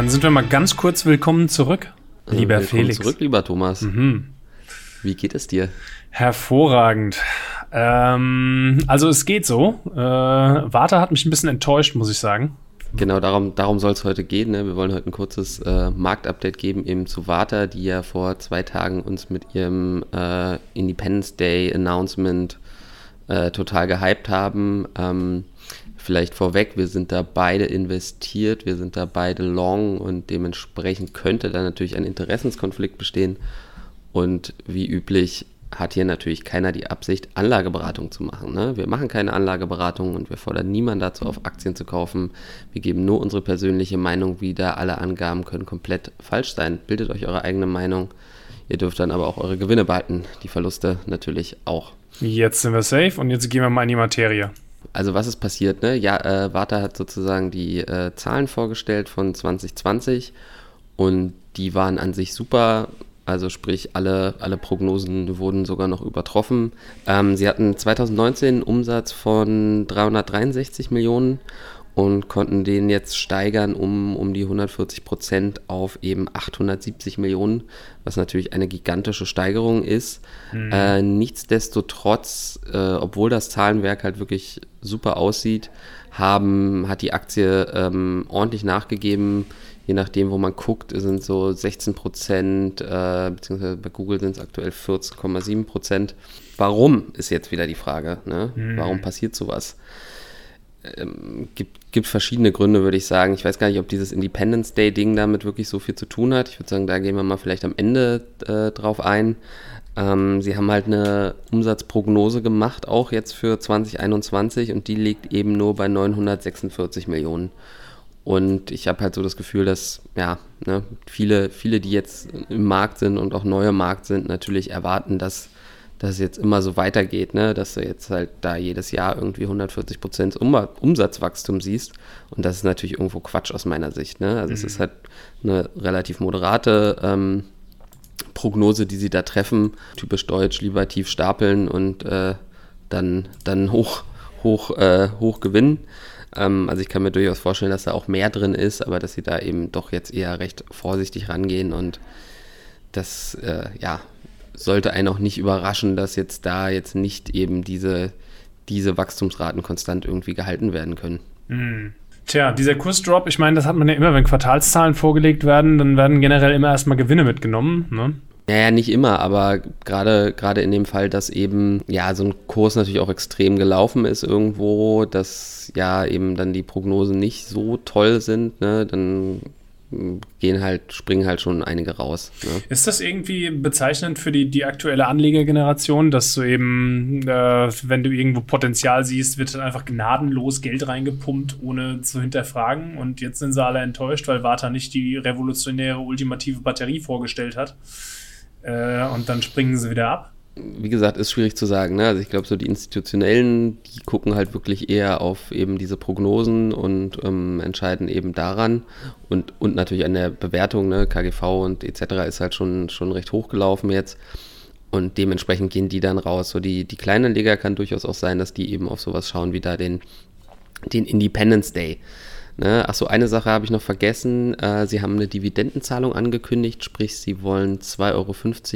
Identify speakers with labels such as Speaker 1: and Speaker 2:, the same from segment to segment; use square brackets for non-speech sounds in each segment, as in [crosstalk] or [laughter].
Speaker 1: Dann sind wir mal ganz kurz willkommen zurück,
Speaker 2: Äh,
Speaker 1: lieber
Speaker 2: willkommen
Speaker 1: Felix.
Speaker 2: zurück, lieber Thomas.
Speaker 1: Mhm.
Speaker 2: Wie geht es dir?
Speaker 1: Hervorragend. Ähm, also es geht so. Äh, Warta hat mich ein bisschen enttäuscht, muss ich sagen.
Speaker 2: Genau, darum, darum soll es heute gehen. Ne? Wir wollen heute ein kurzes äh, Marktupdate geben, eben zu Warta, die ja vor zwei Tagen uns mit ihrem äh, Independence Day Announcement äh, total gehypt haben. Ähm, vielleicht vorweg, wir sind da beide investiert, wir sind da beide long und dementsprechend könnte da natürlich ein Interessenskonflikt bestehen. Und wie üblich hat hier natürlich keiner die Absicht, Anlageberatung zu machen. Ne? Wir machen keine Anlageberatung und wir fordern niemanden dazu auf, Aktien zu kaufen. Wir geben nur unsere persönliche Meinung wieder. Alle Angaben können komplett falsch sein. Bildet euch eure eigene Meinung. Ihr dürft dann aber auch eure Gewinne behalten, die Verluste natürlich auch.
Speaker 1: Jetzt sind wir safe und jetzt gehen wir mal in die Materie.
Speaker 2: Also was ist passiert? Ne? Ja, äh, Warta hat sozusagen die äh, Zahlen vorgestellt von 2020 und die waren an sich super. Also sprich, alle, alle Prognosen wurden sogar noch übertroffen. Ähm, sie hatten 2019 einen Umsatz von 363 Millionen und konnten den jetzt steigern um, um die 140 Prozent auf eben 870 Millionen, was natürlich eine gigantische Steigerung ist. Äh, nichtsdestotrotz, äh, obwohl das Zahlenwerk halt wirklich super aussieht, haben, hat die Aktie ähm, ordentlich nachgegeben. Je nachdem, wo man guckt, sind so 16 Prozent, äh, beziehungsweise bei Google sind es aktuell 14,7 Prozent. Warum ist jetzt wieder die Frage? Ne? Warum passiert sowas? Ähm, gibt, gibt verschiedene Gründe, würde ich sagen. Ich weiß gar nicht, ob dieses Independence Day-Ding damit wirklich so viel zu tun hat. Ich würde sagen, da gehen wir mal vielleicht am Ende äh, drauf ein. Ähm, sie haben halt eine Umsatzprognose gemacht, auch jetzt für 2021, und die liegt eben nur bei 946 Millionen. Und ich habe halt so das Gefühl, dass ja, ne, viele, viele, die jetzt im Markt sind und auch neue Markt sind, natürlich erwarten, dass dass es jetzt immer so weitergeht, ne? dass du jetzt halt da jedes Jahr irgendwie 140 Prozent um Umsatzwachstum siehst. Und das ist natürlich irgendwo Quatsch aus meiner Sicht. Ne? Also es ist halt eine relativ moderate ähm, Prognose, die sie da treffen. Typisch deutsch, lieber tief stapeln und äh, dann, dann hoch, hoch, äh, hoch gewinnen. Ähm, also ich kann mir durchaus vorstellen, dass da auch mehr drin ist, aber dass sie da eben doch jetzt eher recht vorsichtig rangehen und das, äh, ja, sollte einen auch nicht überraschen, dass jetzt da jetzt nicht eben diese, diese Wachstumsraten konstant irgendwie gehalten werden können.
Speaker 1: Tja, dieser Kursdrop, ich meine, das hat man ja immer, wenn Quartalszahlen vorgelegt werden, dann werden generell immer erstmal Gewinne mitgenommen. Ne?
Speaker 2: Naja, nicht immer, aber gerade gerade in dem Fall, dass eben ja so ein Kurs natürlich auch extrem gelaufen ist irgendwo, dass ja eben dann die Prognosen nicht so toll sind, ne, dann gehen halt, springen halt schon einige raus. Ne?
Speaker 1: Ist das irgendwie bezeichnend für die, die aktuelle Anlegergeneration, dass du eben, äh, wenn du irgendwo Potenzial siehst, wird dann einfach gnadenlos Geld reingepumpt, ohne zu hinterfragen? Und jetzt sind sie alle enttäuscht, weil Warta nicht die revolutionäre, ultimative Batterie vorgestellt hat. Äh, und dann springen sie wieder ab.
Speaker 2: Wie gesagt, ist schwierig zu sagen. Ne? Also ich glaube, so die Institutionellen, die gucken halt wirklich eher auf eben diese Prognosen und ähm, entscheiden eben daran. Und, und natürlich an der Bewertung, ne? KGV und etc. ist halt schon, schon recht hochgelaufen jetzt. Und dementsprechend gehen die dann raus. So die, die Leger kann durchaus auch sein, dass die eben auf sowas schauen wie da den, den Independence Day. Ne? Achso, eine Sache habe ich noch vergessen. Äh, sie haben eine Dividendenzahlung angekündigt, sprich, sie wollen 2,50 Euro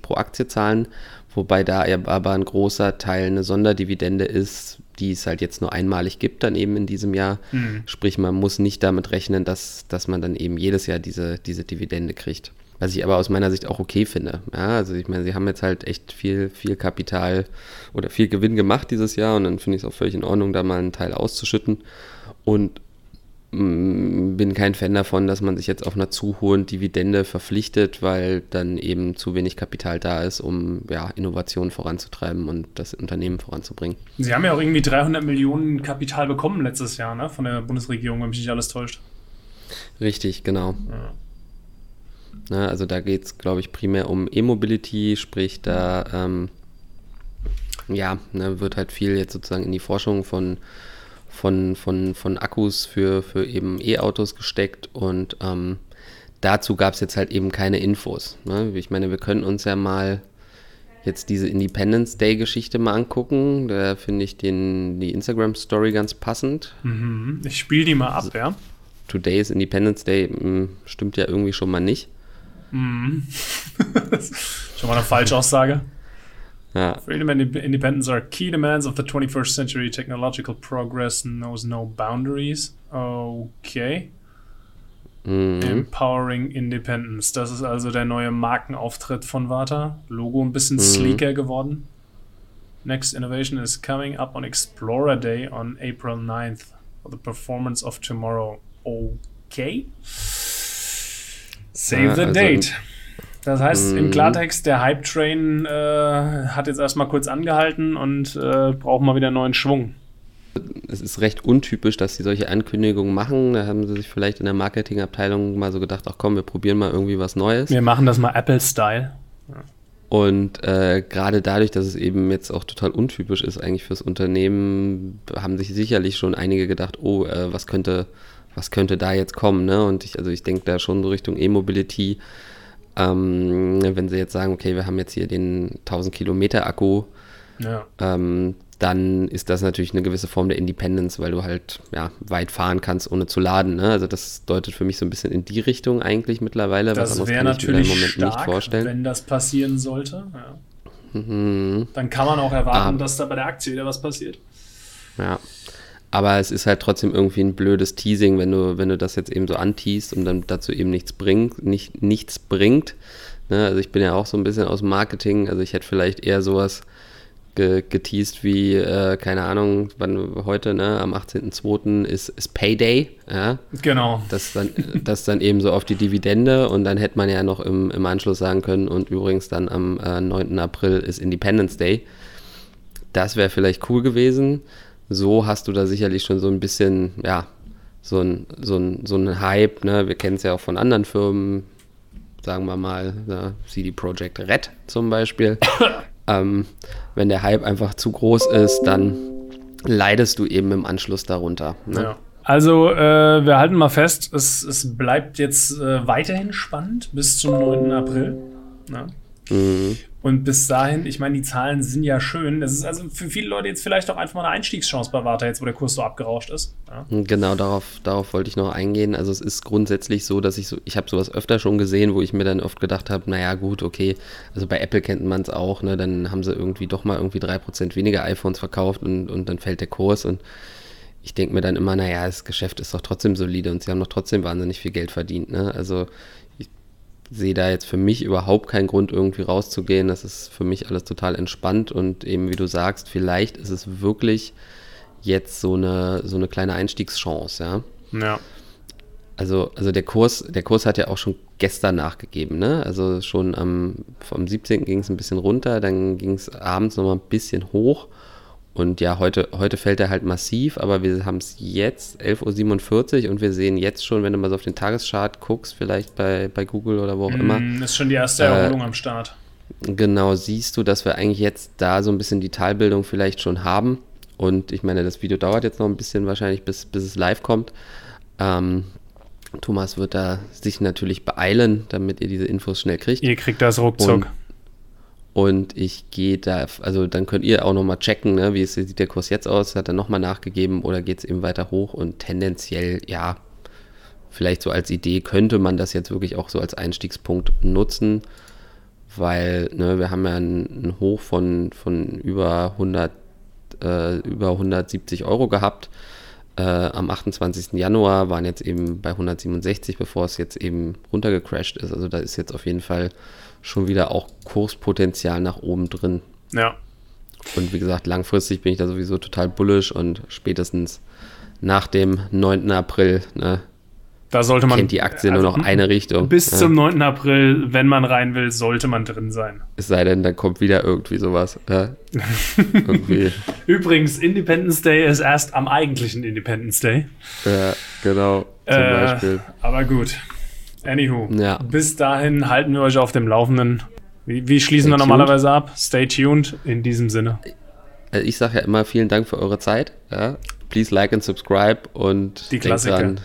Speaker 2: pro Aktie zahlen, wobei da aber ein großer Teil eine Sonderdividende ist, die es halt jetzt nur einmalig gibt, dann eben in diesem Jahr. Sprich, man muss nicht damit rechnen, dass, dass man dann eben jedes Jahr diese, diese Dividende kriegt. Was ich aber aus meiner Sicht auch okay finde. Ja, also ich meine, sie haben jetzt halt echt viel, viel Kapital oder viel Gewinn gemacht dieses Jahr und dann finde ich es auch völlig in Ordnung, da mal einen Teil auszuschütten. Und bin kein Fan davon, dass man sich jetzt auf einer zu hohen Dividende verpflichtet, weil dann eben zu wenig Kapital da ist, um ja, Innovationen voranzutreiben und das Unternehmen voranzubringen.
Speaker 1: Sie haben ja auch irgendwie 300 Millionen Kapital bekommen letztes Jahr, ne? Von der Bundesregierung, wenn mich nicht alles täuscht.
Speaker 2: Richtig, genau. Ja, also da geht es, glaube ich, primär um E-Mobility, sprich da ähm, ja, ne, wird halt viel jetzt sozusagen in die Forschung von, von, von, von Akkus für, für eben E-Autos gesteckt und ähm, dazu gab es jetzt halt eben keine Infos. Ne? Ich meine, wir können uns ja mal jetzt diese Independence Day Geschichte mal angucken. Da finde ich den, die Instagram Story ganz passend.
Speaker 1: Mhm. Ich spiele die mal ab, ja.
Speaker 2: Today's Independence Day mh, hm, stimmt ja irgendwie schon mal nicht.
Speaker 1: Mm. [laughs] schon mal eine Falschaussage. Ja. Freedom and independence are key demands of the 21st century. Technological progress knows no boundaries. Okay. Mhm. Empowering Independence. Das ist also der neue Markenauftritt von Vata. Logo ein bisschen mhm. sleeker geworden. Next innovation is coming up on Explorer Day on April 9th for the performance of tomorrow. Okay. Save the also, date. Das heißt im mhm. Klartext, der Hype-Train äh, hat jetzt erstmal kurz angehalten und äh, braucht mal wieder neuen Schwung.
Speaker 2: Es ist recht untypisch, dass sie solche Ankündigungen machen. Da haben sie sich vielleicht in der Marketingabteilung mal so gedacht, ach komm, wir probieren mal irgendwie was Neues.
Speaker 1: Wir machen das mal Apple-Style.
Speaker 2: Ja. Und äh, gerade dadurch, dass es eben jetzt auch total untypisch ist eigentlich fürs Unternehmen, haben sich sicherlich schon einige gedacht, oh, äh, was könnte, was könnte da jetzt kommen? Ne? Und ich, also ich denke da schon so Richtung E-Mobility ähm, wenn sie jetzt sagen, okay, wir haben jetzt hier den 1000 Kilometer Akku, ja. ähm, dann ist das natürlich eine gewisse Form der Independence, weil du halt ja, weit fahren kannst, ohne zu laden. Ne? Also das deutet für mich so ein bisschen in die Richtung eigentlich mittlerweile.
Speaker 1: Das wäre natürlich im Moment stark, nicht vorstellen. wenn das passieren sollte. Ja. Mhm. Dann kann man auch erwarten, ah. dass da bei der Aktie wieder was passiert.
Speaker 2: Ja, aber es ist halt trotzdem irgendwie ein blödes Teasing, wenn du, wenn du das jetzt eben so anteast und dann dazu eben nichts bringt, nicht, nichts bringt. Ne? Also ich bin ja auch so ein bisschen aus dem Marketing, also ich hätte vielleicht eher sowas ge geteased wie, äh, keine Ahnung, wann heute, ne, am 18.02. ist, ist Payday, ja.
Speaker 1: Genau.
Speaker 2: Das dann, das dann eben so auf die Dividende und dann hätte man ja noch im, im Anschluss sagen können und übrigens dann am äh, 9. April ist Independence Day. Das wäre vielleicht cool gewesen so hast du da sicherlich schon so ein bisschen, ja, so ein, so ein, so ein Hype, ne? Wir kennen es ja auch von anderen Firmen, sagen wir mal, ne? CD Projekt Red zum Beispiel. [coughs] ähm, wenn der Hype einfach zu groß ist, dann leidest du eben im Anschluss darunter. Ne? Ja.
Speaker 1: Also, äh, wir halten mal fest, es, es bleibt jetzt äh, weiterhin spannend bis zum 9. April. Ne? Mhm. Und bis dahin, ich meine, die Zahlen sind ja schön. Das ist also für viele Leute jetzt vielleicht auch einfach mal eine Einstiegschance bei Warta, jetzt wo der Kurs so abgerauscht ist.
Speaker 2: Ja. Genau, darauf, darauf wollte ich noch eingehen. Also es ist grundsätzlich so, dass ich so, ich habe sowas öfter schon gesehen, wo ich mir dann oft gedacht habe, naja gut, okay, also bei Apple kennt man es auch, ne? Dann haben sie irgendwie doch mal irgendwie 3% weniger iPhones verkauft und, und dann fällt der Kurs und ich denke mir dann immer, naja, das Geschäft ist doch trotzdem solide und sie haben doch trotzdem wahnsinnig viel Geld verdient. Ne? Also sehe da jetzt für mich überhaupt keinen Grund, irgendwie rauszugehen. Das ist für mich alles total entspannt und eben, wie du sagst, vielleicht ist es wirklich jetzt so eine, so eine kleine Einstiegschance, ja.
Speaker 1: Ja.
Speaker 2: Also, also der Kurs, der Kurs hat ja auch schon gestern nachgegeben, ne? Also schon am vom 17. ging es ein bisschen runter, dann ging es abends nochmal ein bisschen hoch und ja, heute, heute fällt er halt massiv, aber wir haben es jetzt, 11.47 Uhr, und wir sehen jetzt schon, wenn du mal so auf den Tageschart guckst, vielleicht bei, bei Google oder wo auch mm, immer.
Speaker 1: Ist schon die erste Erholung äh, am Start.
Speaker 2: Genau, siehst du, dass wir eigentlich jetzt da so ein bisschen die Talbildung vielleicht schon haben. Und ich meine, das Video dauert jetzt noch ein bisschen wahrscheinlich, bis, bis es live kommt. Ähm, Thomas wird da sich natürlich beeilen, damit ihr diese Infos schnell kriegt.
Speaker 1: Ihr kriegt das ruckzuck. Und
Speaker 2: und ich gehe da, also dann könnt ihr auch nochmal checken, ne, wie es, sieht der Kurs jetzt aus, hat er nochmal nachgegeben oder geht es eben weiter hoch und tendenziell, ja, vielleicht so als Idee könnte man das jetzt wirklich auch so als Einstiegspunkt nutzen, weil ne, wir haben ja einen, Hoch von, von über 100, äh, über 170 Euro gehabt. Äh, am 28. Januar waren jetzt eben bei 167, bevor es jetzt eben runtergecrashed ist. Also da ist jetzt auf jeden Fall schon wieder auch Kurspotenzial nach oben drin.
Speaker 1: Ja.
Speaker 2: Und wie gesagt, langfristig bin ich da sowieso total bullisch und spätestens nach dem 9. April, ne,
Speaker 1: da sollte man.
Speaker 2: Kennt die Aktie also nur noch eine Richtung.
Speaker 1: Bis ja. zum 9. April, wenn man rein will, sollte man drin sein.
Speaker 2: Es sei denn, da kommt wieder irgendwie sowas. Ja. [laughs]
Speaker 1: irgendwie. Übrigens, Independence Day ist erst am eigentlichen Independence Day.
Speaker 2: Ja, genau.
Speaker 1: Zum äh, Beispiel. Aber gut. Anywho, ja. bis dahin halten wir euch auf dem Laufenden. Wie, wie schließen Stay wir normalerweise ab? Stay tuned in diesem Sinne.
Speaker 2: Also ich sage ja immer vielen Dank für eure Zeit. Ja. Please like and subscribe und
Speaker 1: die Klassiker. Dran,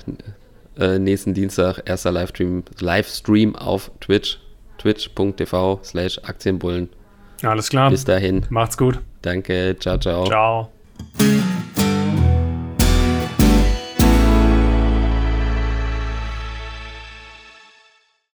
Speaker 2: äh, nächsten Dienstag erster Livestream, Livestream auf Twitch, twitch.tv slash Aktienbullen.
Speaker 1: Alles klar.
Speaker 2: Bis dahin.
Speaker 1: Macht's gut.
Speaker 2: Danke. Ciao, ciao.
Speaker 1: Ciao.